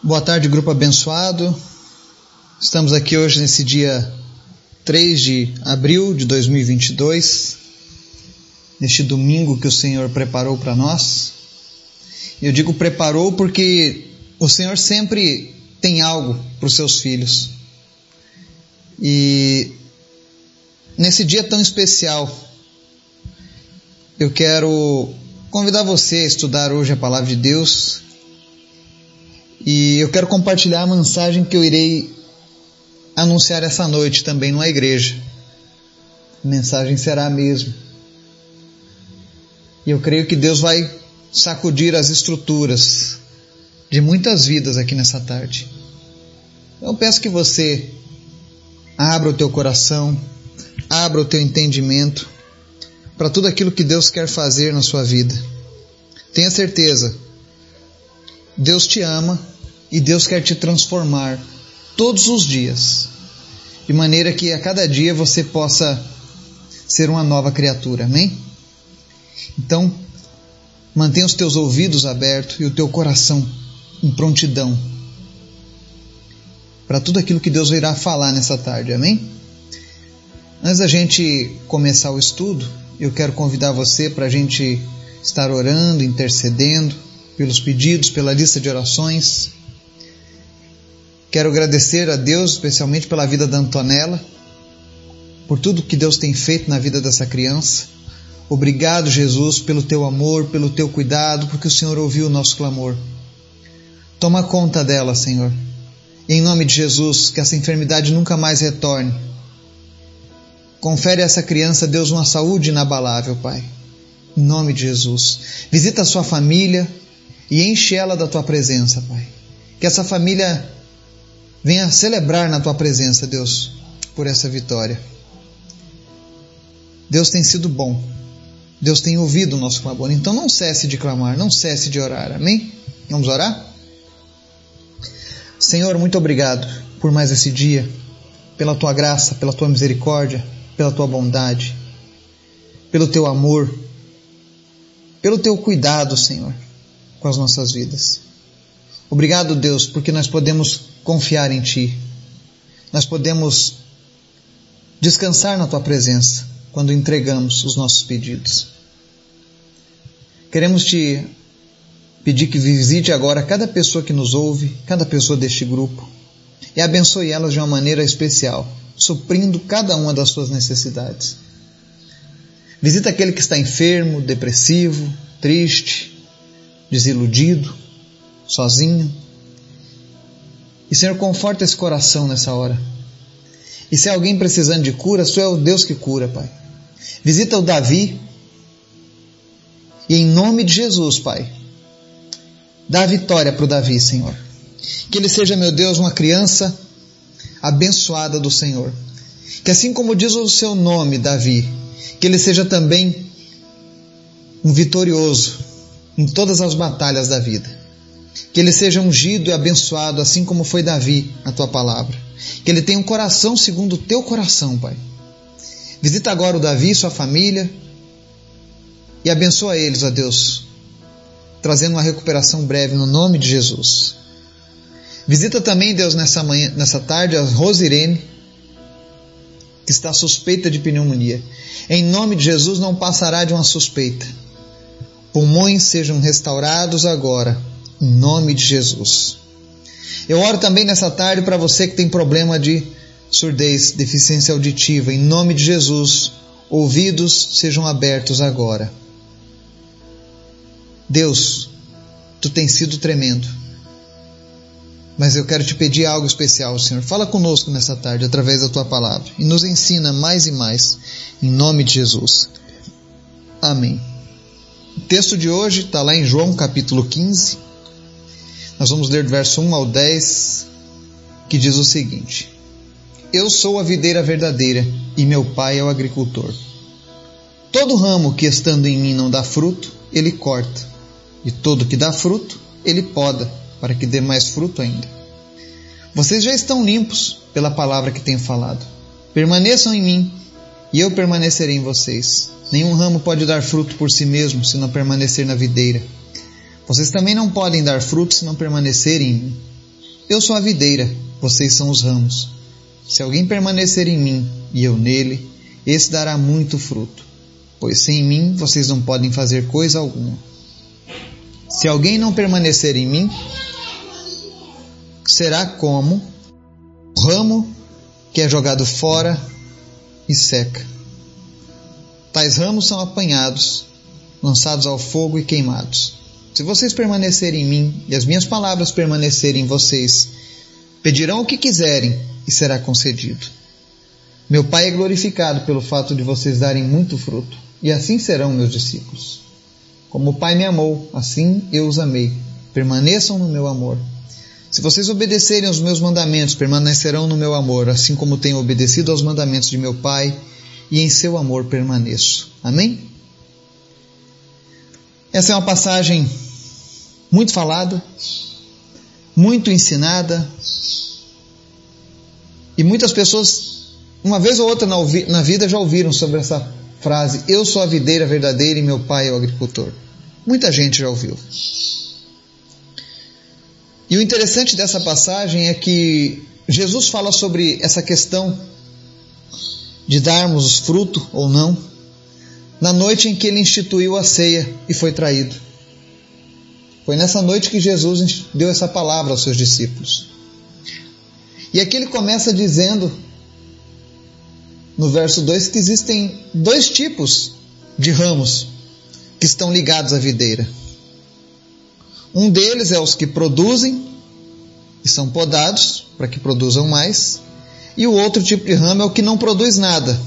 Boa tarde, grupo abençoado. Estamos aqui hoje nesse dia 3 de abril de 2022, neste domingo que o Senhor preparou para nós. Eu digo preparou porque o Senhor sempre tem algo para os seus filhos. E nesse dia tão especial, eu quero convidar você a estudar hoje a palavra de Deus e eu quero compartilhar a mensagem que eu irei anunciar essa noite também numa igreja. A mensagem será a mesma. E eu creio que Deus vai sacudir as estruturas de muitas vidas aqui nessa tarde. Eu peço que você abra o teu coração, abra o teu entendimento para tudo aquilo que Deus quer fazer na sua vida. Tenha certeza, Deus te ama e Deus quer te transformar todos os dias, de maneira que a cada dia você possa ser uma nova criatura. Amém? Então, mantenha os teus ouvidos abertos e o teu coração em prontidão para tudo aquilo que Deus irá falar nessa tarde. Amém? Antes da gente começar o estudo, eu quero convidar você para a gente estar orando, intercedendo pelos pedidos, pela lista de orações. Quero agradecer a Deus, especialmente pela vida da Antonella, por tudo que Deus tem feito na vida dessa criança. Obrigado, Jesus, pelo teu amor, pelo teu cuidado, porque o Senhor ouviu o nosso clamor. Toma conta dela, Senhor. Em nome de Jesus, que essa enfermidade nunca mais retorne. Confere a essa criança, Deus, uma saúde inabalável, Pai. Em nome de Jesus. Visita a sua família e enche ela da tua presença, Pai. Que essa família Venha celebrar na tua presença, Deus, por essa vitória. Deus tem sido bom. Deus tem ouvido o nosso clamor. Então não cesse de clamar, não cesse de orar. Amém? Vamos orar? Senhor, muito obrigado por mais esse dia, pela tua graça, pela tua misericórdia, pela tua bondade, pelo teu amor, pelo teu cuidado, Senhor, com as nossas vidas. Obrigado, Deus, porque nós podemos confiar em Ti. Nós podemos descansar na Tua presença quando entregamos os nossos pedidos. Queremos Te pedir que visite agora cada pessoa que nos ouve, cada pessoa deste grupo, e abençoe elas de uma maneira especial, suprindo cada uma das suas necessidades. Visita aquele que está enfermo, depressivo, triste, desiludido, sozinho e Senhor, conforta esse coração nessa hora. E se alguém precisando de cura, Tu é o Deus que cura, Pai. Visita o Davi. E em nome de Jesus, Pai, dá vitória para o Davi, Senhor. Que ele seja, meu Deus, uma criança abençoada do Senhor. Que assim como diz o seu nome, Davi, que ele seja também um vitorioso em todas as batalhas da vida. Que ele seja ungido e abençoado, assim como foi Davi, na tua palavra. Que ele tenha um coração segundo o teu coração, Pai. Visita agora o Davi sua família e abençoa eles, ó Deus, trazendo uma recuperação breve no nome de Jesus. Visita também, Deus, nessa manhã, nessa tarde, a Rosirene, que está suspeita de pneumonia. Em nome de Jesus, não passará de uma suspeita. Pulmões sejam restaurados agora em nome de Jesus. Eu oro também nessa tarde para você que tem problema de surdez, deficiência auditiva. Em nome de Jesus, ouvidos sejam abertos agora. Deus, tu tens sido tremendo. Mas eu quero te pedir algo especial, Senhor. Fala conosco nessa tarde através da tua palavra e nos ensina mais e mais, em nome de Jesus. Amém. O texto de hoje está lá em João capítulo 15, nós vamos ler do verso 1 ao 10, que diz o seguinte: Eu sou a videira verdadeira e meu pai é o agricultor. Todo ramo que estando em mim não dá fruto, ele corta, e todo que dá fruto, ele poda, para que dê mais fruto ainda. Vocês já estão limpos pela palavra que tenho falado. Permaneçam em mim, e eu permanecerei em vocês. Nenhum ramo pode dar fruto por si mesmo se não permanecer na videira. Vocês também não podem dar frutos se não permanecerem em mim. Eu sou a videira, vocês são os ramos. Se alguém permanecer em mim e eu nele, esse dará muito fruto, pois sem mim vocês não podem fazer coisa alguma. Se alguém não permanecer em mim, será como o ramo que é jogado fora e seca. Tais ramos são apanhados, lançados ao fogo e queimados. Se vocês permanecerem em mim e as minhas palavras permanecerem em vocês, pedirão o que quiserem e será concedido. Meu Pai é glorificado pelo fato de vocês darem muito fruto, e assim serão meus discípulos. Como o Pai me amou, assim eu os amei. Permaneçam no meu amor. Se vocês obedecerem aos meus mandamentos, permanecerão no meu amor, assim como tenho obedecido aos mandamentos de meu Pai, e em seu amor permaneço. Amém? Essa é uma passagem muito falada, muito ensinada, e muitas pessoas, uma vez ou outra na vida, já ouviram sobre essa frase: Eu sou a videira verdadeira e meu pai é o agricultor. Muita gente já ouviu. E o interessante dessa passagem é que Jesus fala sobre essa questão de darmos fruto ou não na noite em que ele instituiu a ceia e foi traído. Foi nessa noite que Jesus deu essa palavra aos seus discípulos. E aqui ele começa dizendo, no verso 2, que existem dois tipos de ramos que estão ligados à videira. Um deles é os que produzem e são podados para que produzam mais, e o outro tipo de ramo é o que não produz nada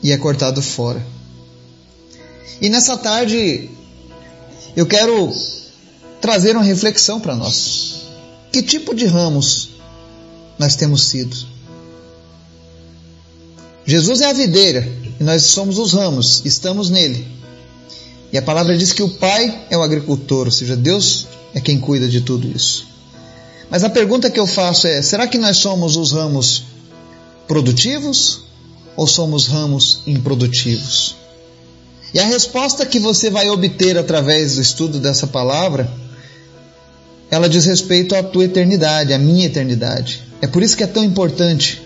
e é cortado fora. E nessa tarde eu quero trazer uma reflexão para nós. Que tipo de ramos nós temos sido? Jesus é a videira e nós somos os ramos, estamos nele. E a palavra diz que o Pai é o agricultor, ou seja, Deus é quem cuida de tudo isso. Mas a pergunta que eu faço é: será que nós somos os ramos produtivos ou somos ramos improdutivos? E a resposta que você vai obter através do estudo dessa palavra, ela diz respeito à tua eternidade, à minha eternidade. É por isso que é tão importante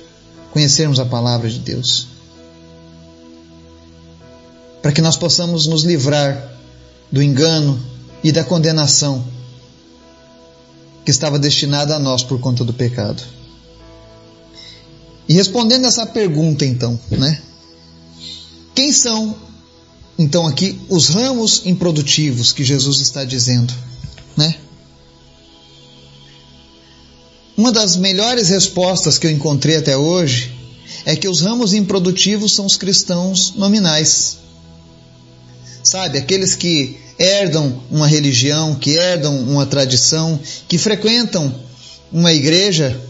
conhecermos a palavra de Deus para que nós possamos nos livrar do engano e da condenação que estava destinada a nós por conta do pecado. E respondendo essa pergunta, então, né? Quem são, então, aqui os ramos improdutivos que Jesus está dizendo, né? Uma das melhores respostas que eu encontrei até hoje é que os ramos improdutivos são os cristãos nominais sabe? Aqueles que herdam uma religião, que herdam uma tradição, que frequentam uma igreja,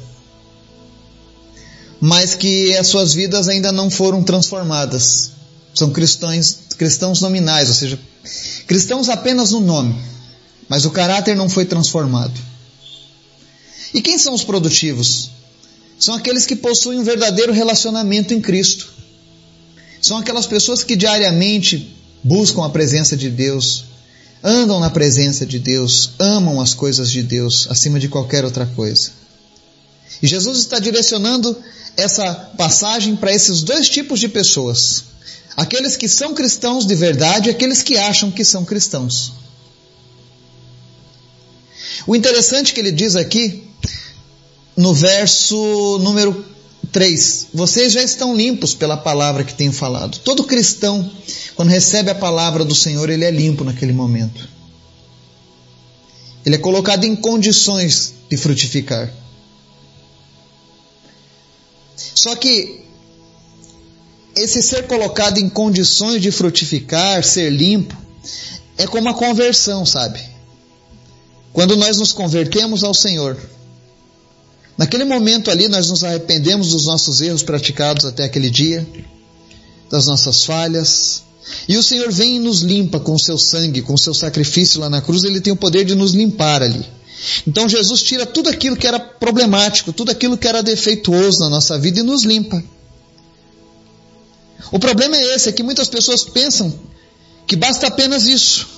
mas que as suas vidas ainda não foram transformadas. São cristãos, cristãos nominais, ou seja, cristãos apenas no nome, mas o caráter não foi transformado. E quem são os produtivos? São aqueles que possuem um verdadeiro relacionamento em Cristo. São aquelas pessoas que diariamente buscam a presença de Deus, andam na presença de Deus, amam as coisas de Deus acima de qualquer outra coisa. E Jesus está direcionando essa passagem para esses dois tipos de pessoas: aqueles que são cristãos de verdade e aqueles que acham que são cristãos. O interessante que ele diz aqui, no verso número 3. Vocês já estão limpos pela palavra que tenho falado. Todo cristão, quando recebe a palavra do Senhor, ele é limpo naquele momento. Ele é colocado em condições de frutificar. Só que esse ser colocado em condições de frutificar, ser limpo, é como a conversão, sabe? Quando nós nos convertemos ao Senhor, Naquele momento ali, nós nos arrependemos dos nossos erros praticados até aquele dia, das nossas falhas, e o Senhor vem e nos limpa com o seu sangue, com o seu sacrifício lá na cruz, ele tem o poder de nos limpar ali. Então Jesus tira tudo aquilo que era problemático, tudo aquilo que era defeituoso na nossa vida e nos limpa. O problema é esse, é que muitas pessoas pensam que basta apenas isso.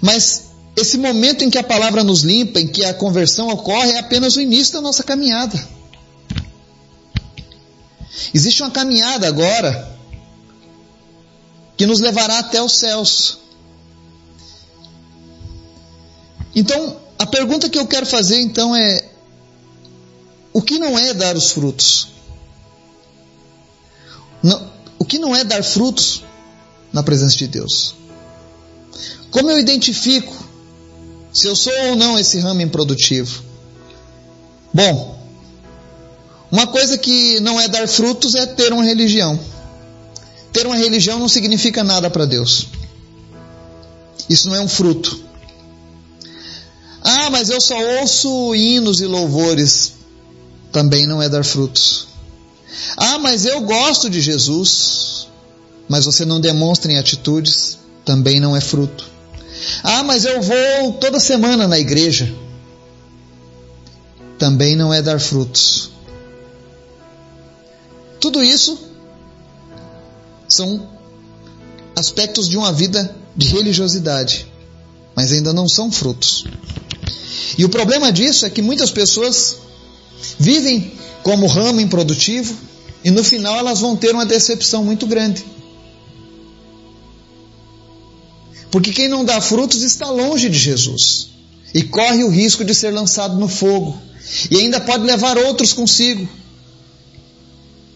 Mas esse momento em que a palavra nos limpa, em que a conversão ocorre, é apenas o início da nossa caminhada. Existe uma caminhada agora que nos levará até os céus. Então, a pergunta que eu quero fazer então é: o que não é dar os frutos? Não, o que não é dar frutos na presença de Deus? Como eu identifico se eu sou ou não esse ramo improdutivo? Bom, uma coisa que não é dar frutos é ter uma religião. Ter uma religião não significa nada para Deus. Isso não é um fruto. Ah, mas eu só ouço hinos e louvores. Também não é dar frutos. Ah, mas eu gosto de Jesus. Mas você não demonstra em atitudes. Também não é fruto. Ah, mas eu vou toda semana na igreja. Também não é dar frutos. Tudo isso são aspectos de uma vida de religiosidade, mas ainda não são frutos. E o problema disso é que muitas pessoas vivem como ramo improdutivo e no final elas vão ter uma decepção muito grande. Porque quem não dá frutos está longe de Jesus e corre o risco de ser lançado no fogo e ainda pode levar outros consigo.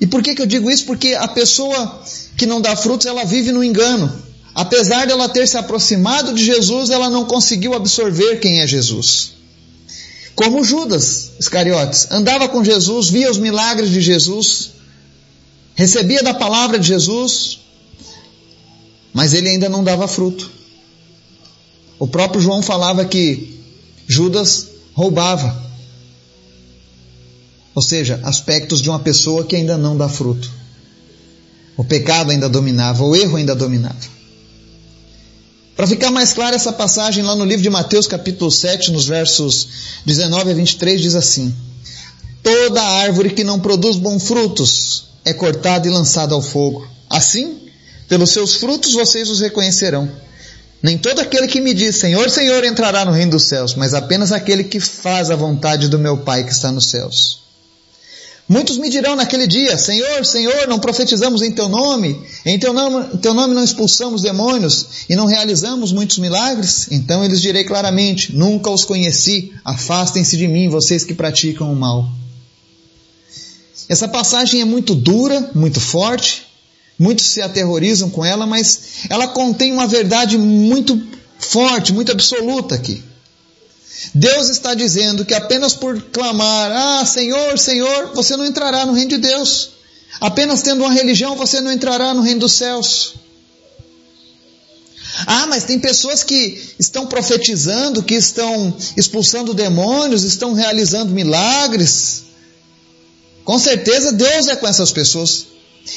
E por que, que eu digo isso? Porque a pessoa que não dá frutos, ela vive no engano. Apesar de ela ter se aproximado de Jesus, ela não conseguiu absorver quem é Jesus. Como Judas Iscariotes, andava com Jesus, via os milagres de Jesus, recebia da palavra de Jesus, mas ele ainda não dava fruto. O próprio João falava que Judas roubava. Ou seja, aspectos de uma pessoa que ainda não dá fruto. O pecado ainda dominava, o erro ainda dominava. Para ficar mais clara essa passagem lá no livro de Mateus, capítulo 7, nos versos 19 a 23, diz assim: Toda árvore que não produz bons frutos é cortada e lançada ao fogo. Assim, pelos seus frutos vocês os reconhecerão. Nem todo aquele que me diz Senhor, Senhor entrará no reino dos céus, mas apenas aquele que faz a vontade do meu Pai que está nos céus. Muitos me dirão naquele dia: Senhor, Senhor, não profetizamos em teu nome, em teu nome, em teu nome não expulsamos demônios e não realizamos muitos milagres? Então eles direi claramente: Nunca os conheci, afastem-se de mim, vocês que praticam o mal. Essa passagem é muito dura, muito forte, muitos se aterrorizam com ela, mas ela contém uma verdade muito forte, muito absoluta aqui. Deus está dizendo que apenas por clamar, ah, Senhor, Senhor, você não entrará no reino de Deus. Apenas tendo uma religião, você não entrará no reino dos céus. Ah, mas tem pessoas que estão profetizando, que estão expulsando demônios, estão realizando milagres. Com certeza Deus é com essas pessoas.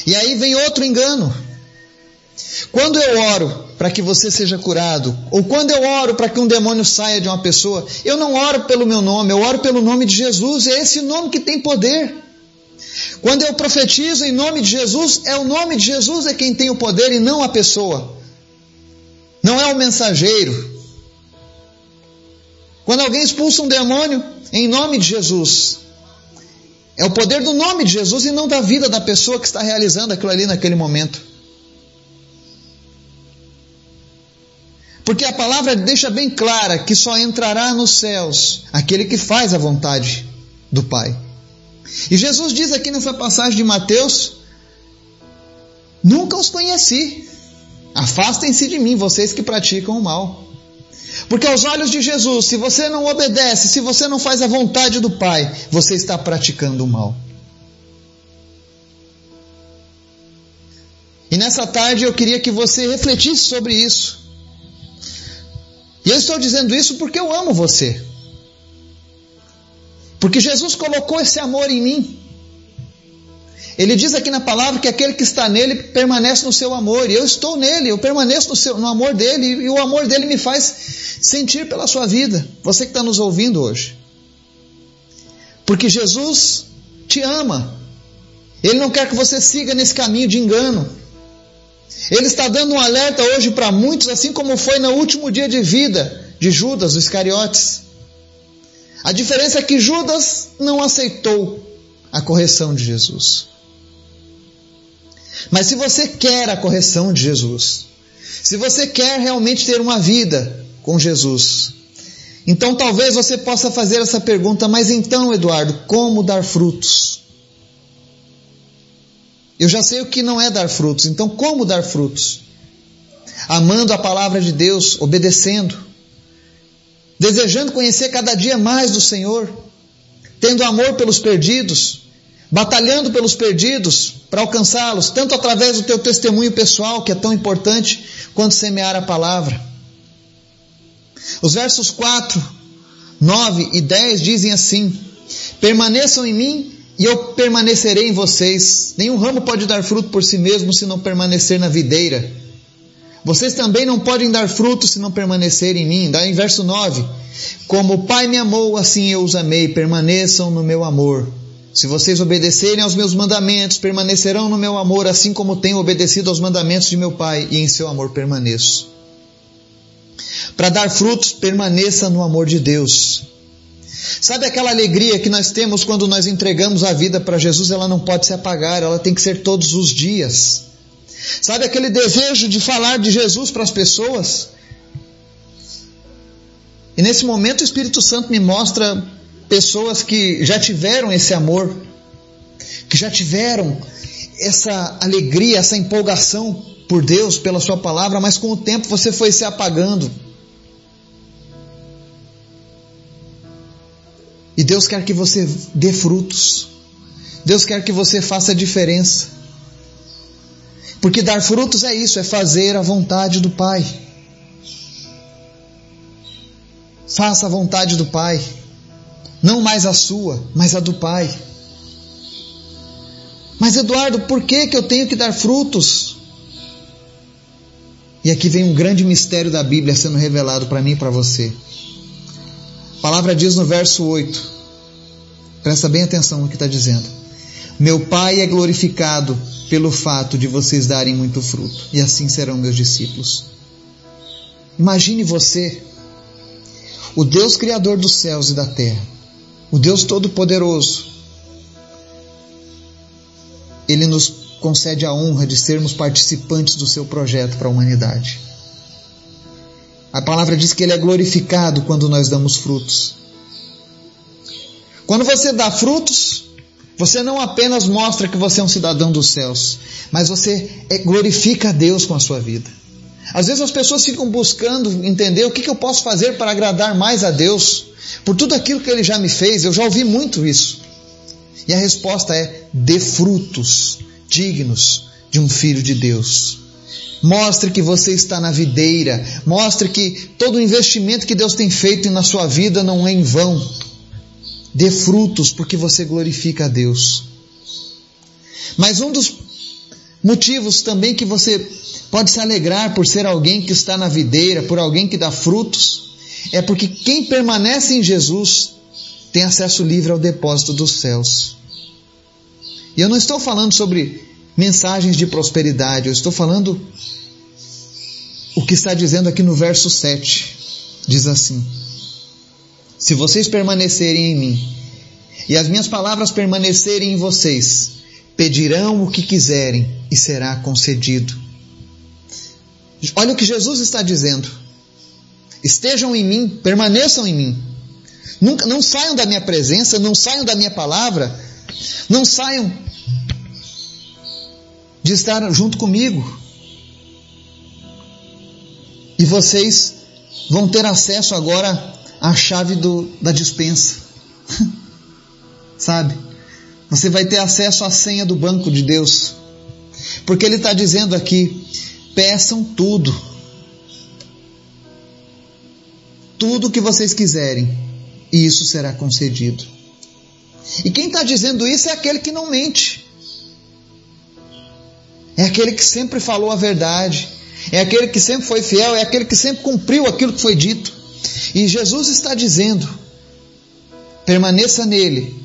E aí vem outro engano. Quando eu oro para que você seja curado, ou quando eu oro para que um demônio saia de uma pessoa, eu não oro pelo meu nome, eu oro pelo nome de Jesus, é esse nome que tem poder. Quando eu profetizo em nome de Jesus, é o nome de Jesus é quem tem o poder e não a pessoa. Não é o mensageiro. Quando alguém expulsa um demônio em nome de Jesus, é o poder do nome de Jesus e não da vida da pessoa que está realizando aquilo ali naquele momento. Porque a palavra deixa bem clara que só entrará nos céus aquele que faz a vontade do Pai. E Jesus diz aqui nessa passagem de Mateus: Nunca os conheci. Afastem-se de mim, vocês que praticam o mal. Porque aos olhos de Jesus, se você não obedece, se você não faz a vontade do Pai, você está praticando o mal. E nessa tarde eu queria que você refletisse sobre isso. E eu estou dizendo isso porque eu amo você. Porque Jesus colocou esse amor em mim. Ele diz aqui na palavra que aquele que está nele permanece no seu amor, e eu estou nele, eu permaneço no, seu, no amor dele, e o amor dele me faz sentir pela sua vida, você que está nos ouvindo hoje. Porque Jesus te ama, Ele não quer que você siga nesse caminho de engano. Ele está dando um alerta hoje para muitos, assim como foi no último dia de vida de Judas, o Iscariotes. A diferença é que Judas não aceitou a correção de Jesus. Mas se você quer a correção de Jesus, se você quer realmente ter uma vida com Jesus, então talvez você possa fazer essa pergunta, mas então, Eduardo, como dar frutos? Eu já sei o que não é dar frutos, então como dar frutos? Amando a palavra de Deus, obedecendo, desejando conhecer cada dia mais do Senhor, tendo amor pelos perdidos, batalhando pelos perdidos para alcançá-los, tanto através do teu testemunho pessoal, que é tão importante, quanto semear a palavra. Os versos 4, 9 e 10 dizem assim: Permaneçam em mim e eu permanecerei em vocês. Nenhum ramo pode dar fruto por si mesmo se não permanecer na videira. Vocês também não podem dar fruto se não permanecerem em mim. Daí em verso 9: Como o Pai me amou, assim eu os amei. Permaneçam no meu amor. Se vocês obedecerem aos meus mandamentos, permanecerão no meu amor, assim como tenho obedecido aos mandamentos de meu Pai, e em seu amor permaneço. Para dar frutos, permaneça no amor de Deus. Sabe aquela alegria que nós temos quando nós entregamos a vida para Jesus? Ela não pode se apagar, ela tem que ser todos os dias. Sabe aquele desejo de falar de Jesus para as pessoas? E nesse momento o Espírito Santo me mostra pessoas que já tiveram esse amor, que já tiveram essa alegria, essa empolgação por Deus, pela Sua palavra, mas com o tempo você foi se apagando. E Deus quer que você dê frutos. Deus quer que você faça a diferença. Porque dar frutos é isso, é fazer a vontade do Pai. Faça a vontade do Pai. Não mais a sua, mas a do Pai. Mas Eduardo, por que, que eu tenho que dar frutos? E aqui vem um grande mistério da Bíblia sendo revelado para mim e para você. A palavra diz no verso 8, presta bem atenção no que está dizendo. Meu Pai é glorificado pelo fato de vocês darem muito fruto, e assim serão meus discípulos. Imagine você, o Deus Criador dos céus e da terra, o Deus Todo-Poderoso, Ele nos concede a honra de sermos participantes do seu projeto para a humanidade. A palavra diz que Ele é glorificado quando nós damos frutos. Quando você dá frutos, você não apenas mostra que você é um cidadão dos céus, mas você é, glorifica a Deus com a sua vida. Às vezes as pessoas ficam buscando entender o que, que eu posso fazer para agradar mais a Deus, por tudo aquilo que Ele já me fez. Eu já ouvi muito isso. E a resposta é: dê frutos dignos de um filho de Deus. Mostre que você está na videira. Mostre que todo o investimento que Deus tem feito na sua vida não é em vão. Dê frutos porque você glorifica a Deus. Mas um dos motivos também que você pode se alegrar por ser alguém que está na videira, por alguém que dá frutos, é porque quem permanece em Jesus tem acesso livre ao depósito dos céus. E eu não estou falando sobre mensagens de prosperidade, eu estou falando o que está dizendo aqui no verso 7. Diz assim: Se vocês permanecerem em mim e as minhas palavras permanecerem em vocês, pedirão o que quiserem e será concedido. Olha o que Jesus está dizendo. Estejam em mim, permaneçam em mim. Nunca, não saiam da minha presença, não saiam da minha palavra, não saiam de estar junto comigo. E vocês vão ter acesso agora à chave do, da dispensa. Sabe? Você vai ter acesso à senha do banco de Deus. Porque Ele está dizendo aqui: peçam tudo. Tudo que vocês quiserem, e isso será concedido. E quem está dizendo isso é aquele que não mente. É aquele que sempre falou a verdade. É aquele que sempre foi fiel. É aquele que sempre cumpriu aquilo que foi dito. E Jesus está dizendo: permaneça nele,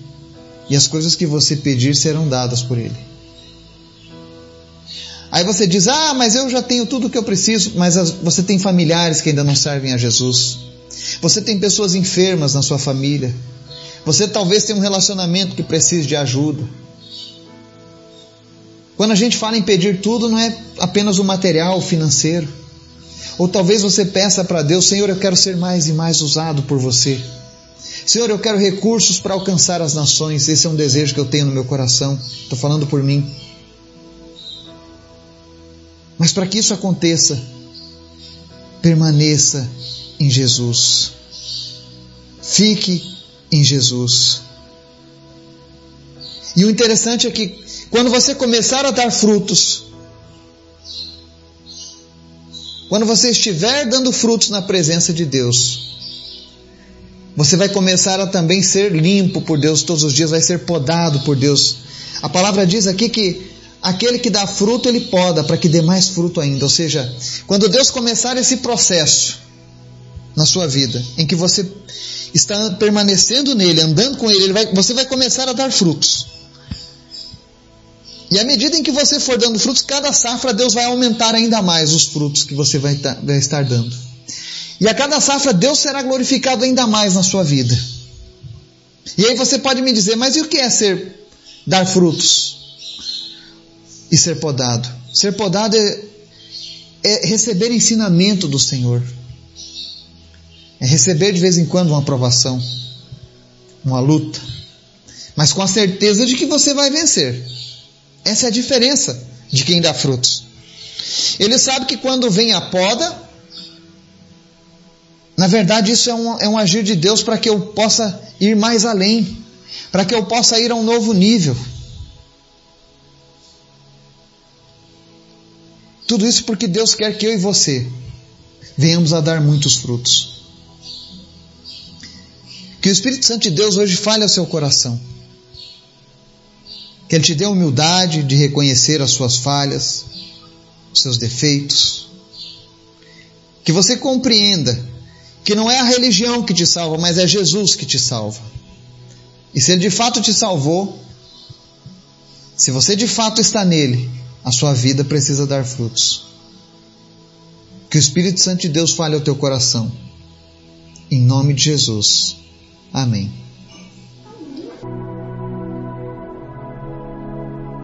e as coisas que você pedir serão dadas por ele. Aí você diz: Ah, mas eu já tenho tudo o que eu preciso. Mas você tem familiares que ainda não servem a Jesus. Você tem pessoas enfermas na sua família. Você talvez tenha um relacionamento que precise de ajuda. Quando a gente fala em pedir tudo, não é apenas o material, o financeiro. Ou talvez você peça para Deus: Senhor, eu quero ser mais e mais usado por você. Senhor, eu quero recursos para alcançar as nações. Esse é um desejo que eu tenho no meu coração. Estou falando por mim. Mas para que isso aconteça, permaneça em Jesus. Fique em Jesus. E o interessante é que quando você começar a dar frutos, quando você estiver dando frutos na presença de Deus, você vai começar a também ser limpo por Deus todos os dias, vai ser podado por Deus. A palavra diz aqui que aquele que dá fruto, ele poda para que dê mais fruto ainda. Ou seja, quando Deus começar esse processo na sua vida, em que você está permanecendo nele, andando com ele, ele vai, você vai começar a dar frutos. E à medida em que você for dando frutos, cada safra Deus vai aumentar ainda mais os frutos que você vai, vai estar dando. E a cada safra Deus será glorificado ainda mais na sua vida. E aí você pode me dizer, mas e o que é ser dar frutos e ser podado? Ser podado é, é receber ensinamento do Senhor. É receber de vez em quando uma aprovação, uma luta, mas com a certeza de que você vai vencer. Essa é a diferença de quem dá frutos. Ele sabe que quando vem a poda, na verdade isso é um, é um agir de Deus para que eu possa ir mais além, para que eu possa ir a um novo nível. Tudo isso porque Deus quer que eu e você venhamos a dar muitos frutos. Que o Espírito Santo de Deus hoje fale ao seu coração. Que Ele te dê a humildade de reconhecer as suas falhas, os seus defeitos. Que você compreenda que não é a religião que te salva, mas é Jesus que te salva. E se Ele de fato te salvou, se você de fato está nele, a sua vida precisa dar frutos. Que o Espírito Santo de Deus fale ao teu coração. Em nome de Jesus. Amém.